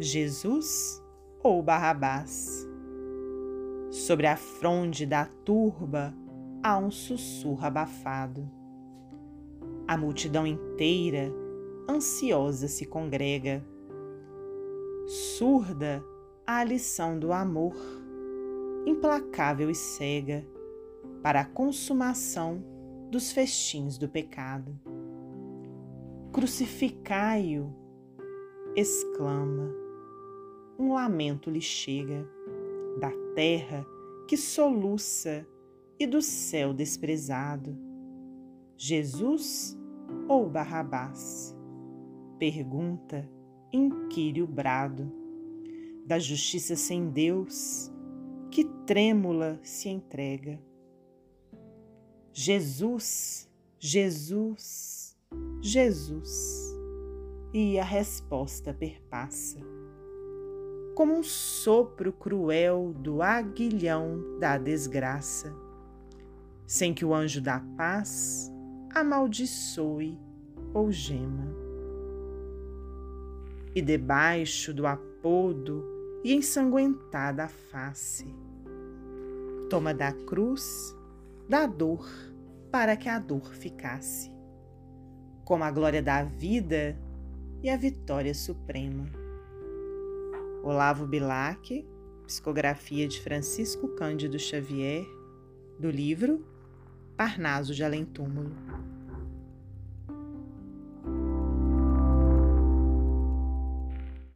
Jesus ou Barrabás? Sobre a fronde da turba há um sussurro abafado. A multidão inteira, ansiosa, se congrega. Surda a lição do amor, implacável e cega, para a consumação dos festins do pecado. Crucificai-o, exclama. Um lamento lhe chega da terra que soluça e do céu desprezado. Jesus ou Barrabás? Pergunta, inquire o brado da justiça sem Deus, que trêmula se entrega. Jesus, Jesus, Jesus. E a resposta perpassa, como um sopro cruel do aguilhão da desgraça, sem que o anjo da paz amaldiçoe ou gema. E debaixo do apodo e ensanguentada a face, toma da cruz, da dor, para que a dor ficasse, como a glória da vida e a vitória suprema. Olavo Bilac, psicografia de Francisco Cândido Xavier, do livro Parnaso de Além Túmulo.